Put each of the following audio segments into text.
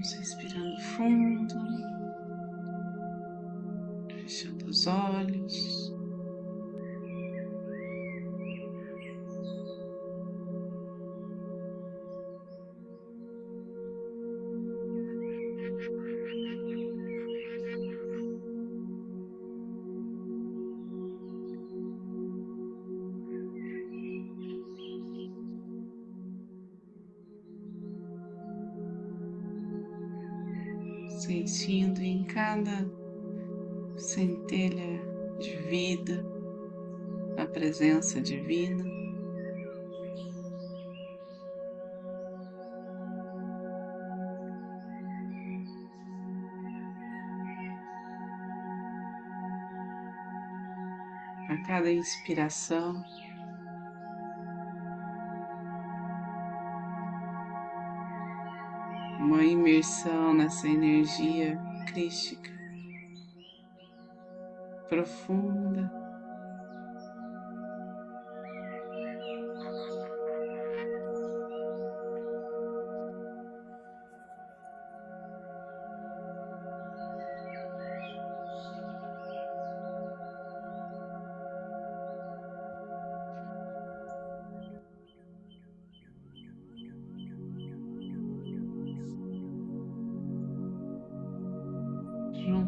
Vamos respirando fundo, fechando os olhos. Sentindo em cada centelha de vida a presença divina. A cada inspiração, uma imersão nessa energia crística profunda.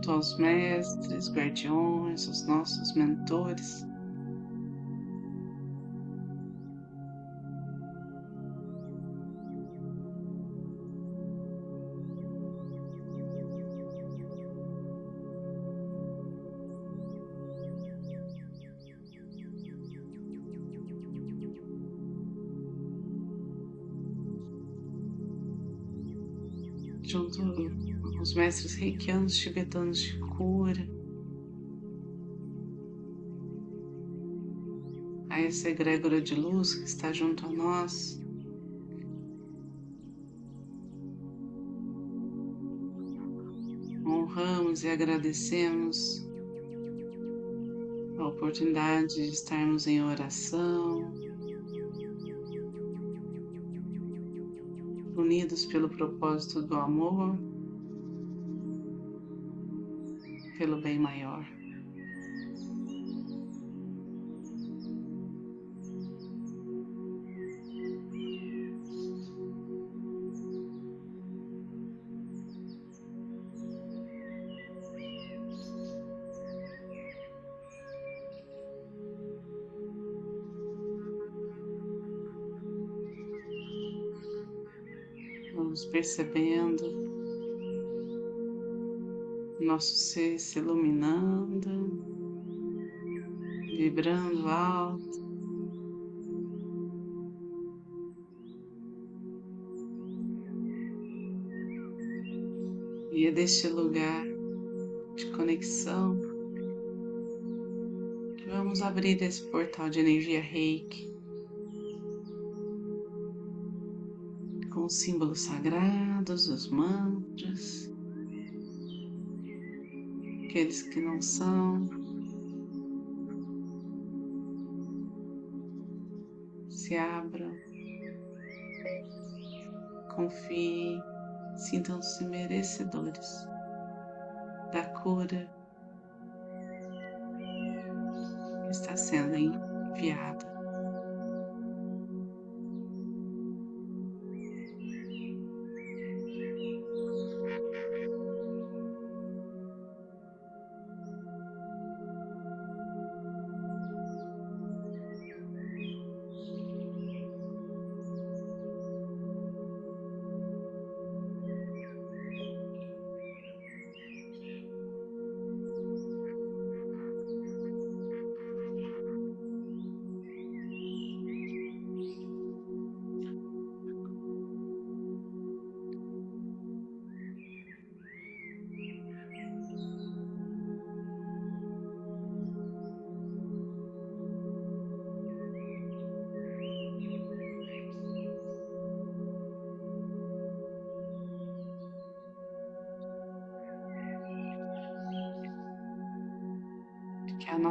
Junto aos mestres, guardiões, os nossos mentores. junto os mestres reikianos tibetanos de cura, a essa egrégora de luz que está junto a nós. Honramos e agradecemos a oportunidade de estarmos em oração, unidos pelo propósito do amor pelo bem maior. Vamos percebendo nosso ser se iluminando, vibrando alto. E é deste lugar de conexão que vamos abrir esse portal de energia reiki com os símbolos sagrados, os mantras aqueles que não são. Se abram, confiem, sintam-se merecedores da cura que está sendo enviada.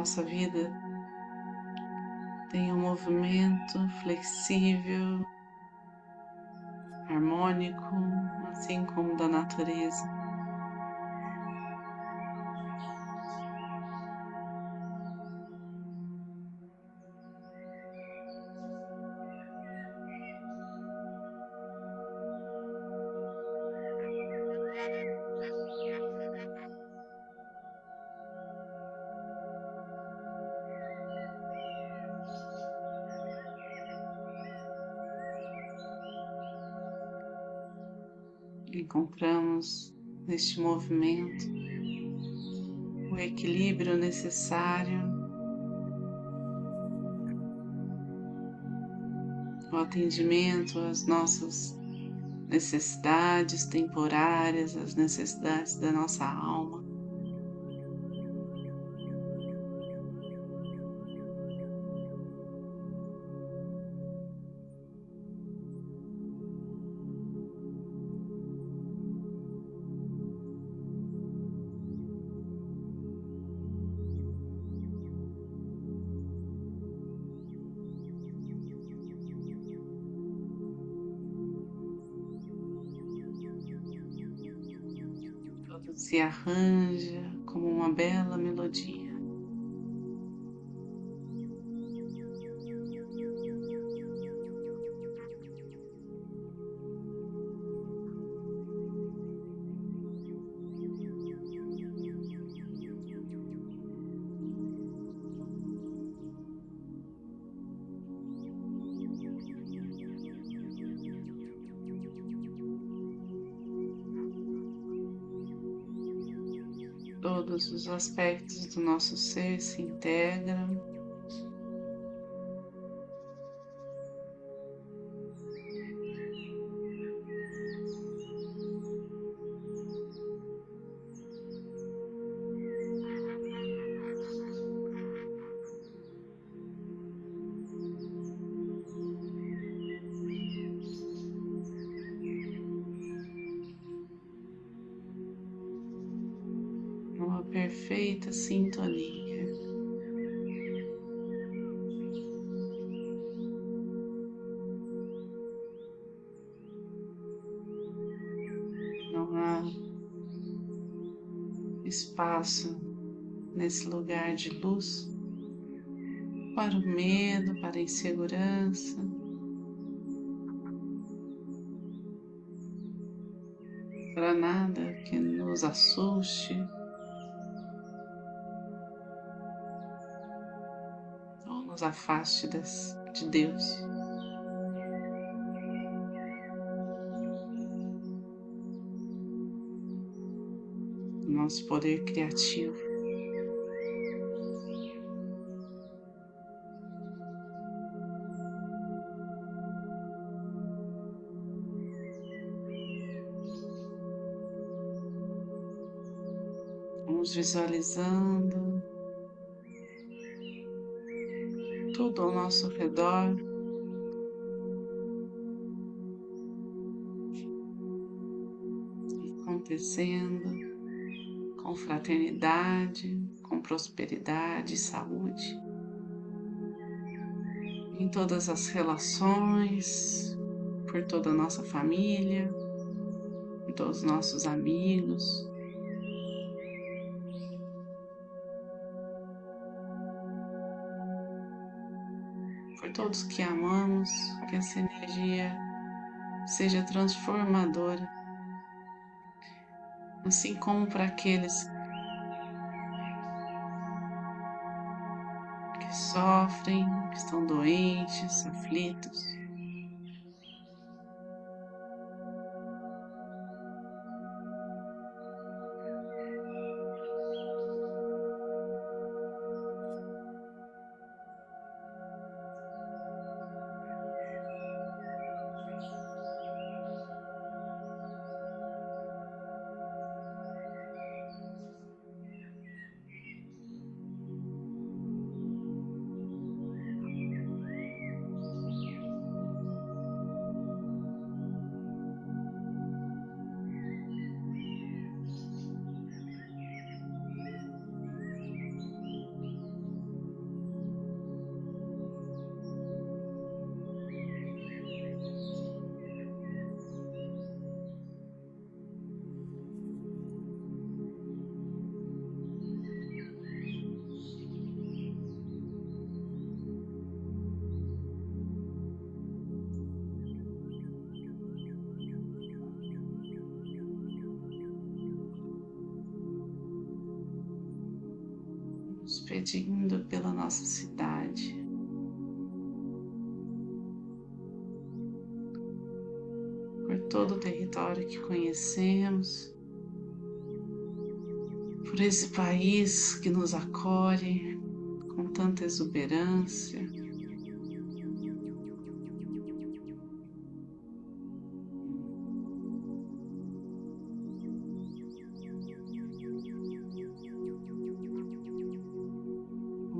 Nossa vida tenha um movimento flexível, harmônico, assim como da natureza. Encontramos neste movimento o equilíbrio necessário, o atendimento às nossas necessidades temporárias, às necessidades da nossa alma. Se arranja como uma bela melodia. Todos os aspectos do nosso ser se integram. Perfeita sintonia. Não há espaço nesse lugar de luz para o medo, para a insegurança. Para nada que nos assuste. Nos afaste de Deus. Nosso poder criativo. Vamos visualizando tudo ao nosso redor. Acontecendo com fraternidade, com prosperidade e saúde. Em todas as relações, por toda a nossa família, em todos os nossos amigos, todos que amamos, que essa energia seja transformadora, assim como para aqueles que sofrem, que estão doentes, aflitos. Expedindo pela nossa cidade. Por todo o território que conhecemos, por esse país que nos acolhe com tanta exuberância.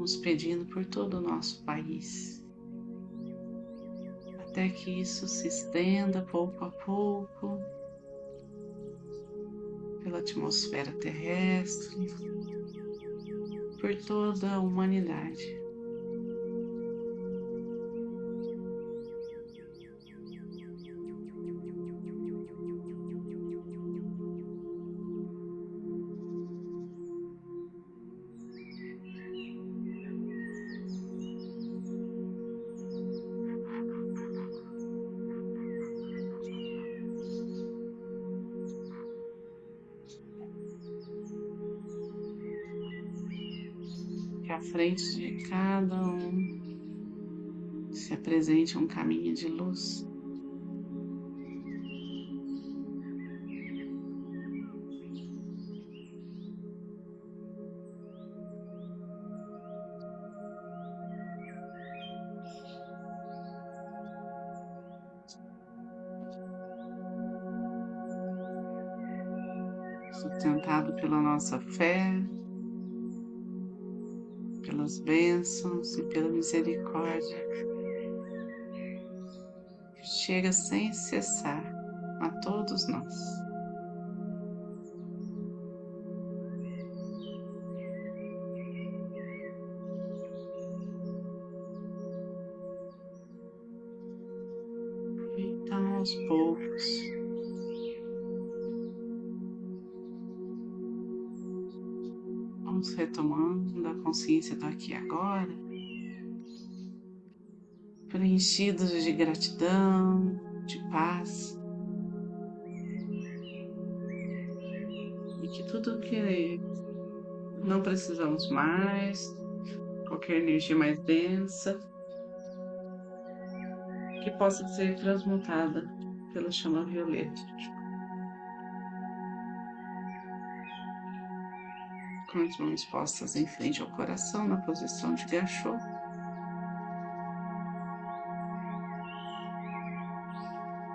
Vamos pedindo por todo o nosso país, até que isso se estenda pouco a pouco pela atmosfera terrestre, por toda a humanidade. Frente de cada um se apresente um caminho de luz. Sustentado pela nossa fé, pelas bênçãos e pela misericórdia que chega sem cessar a todos nós. Consciência do aqui e agora, preenchidos de gratidão, de paz. E que tudo que não precisamos mais, qualquer energia mais densa, que possa ser transmutada pela chama violeta. Com as mãos postas em frente ao coração, na posição de gachô.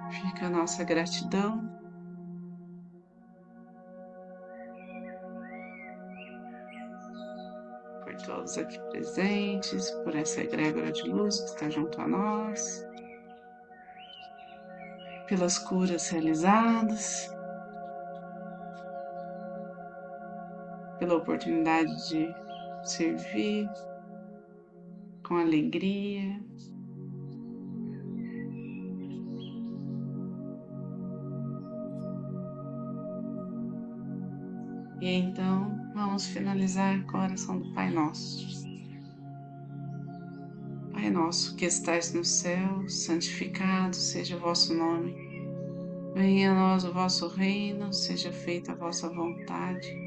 Fica a nossa gratidão. Por todos aqui presentes, por essa egrégora de luz que está junto a nós, pelas curas realizadas. Pela oportunidade de servir com alegria. E então vamos finalizar com a oração do Pai Nosso. Pai nosso que estais no céu, santificado seja o vosso nome. Venha a nós o vosso reino, seja feita a vossa vontade